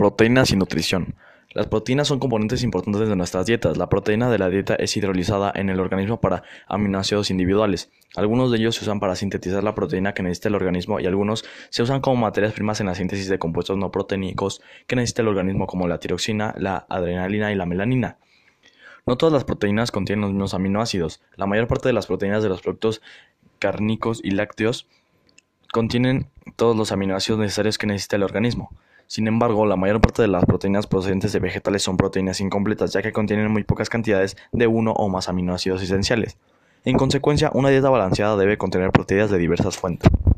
Proteínas y nutrición. Las proteínas son componentes importantes de nuestras dietas. La proteína de la dieta es hidrolizada en el organismo para aminoácidos individuales. Algunos de ellos se usan para sintetizar la proteína que necesita el organismo y algunos se usan como materias primas en la síntesis de compuestos no proteínicos que necesita el organismo como la tiroxina, la adrenalina y la melanina. No todas las proteínas contienen los mismos aminoácidos. La mayor parte de las proteínas de los productos cárnicos y lácteos contienen todos los aminoácidos necesarios que necesita el organismo. Sin embargo, la mayor parte de las proteínas procedentes de vegetales son proteínas incompletas, ya que contienen muy pocas cantidades de uno o más aminoácidos esenciales. En consecuencia, una dieta balanceada debe contener proteínas de diversas fuentes.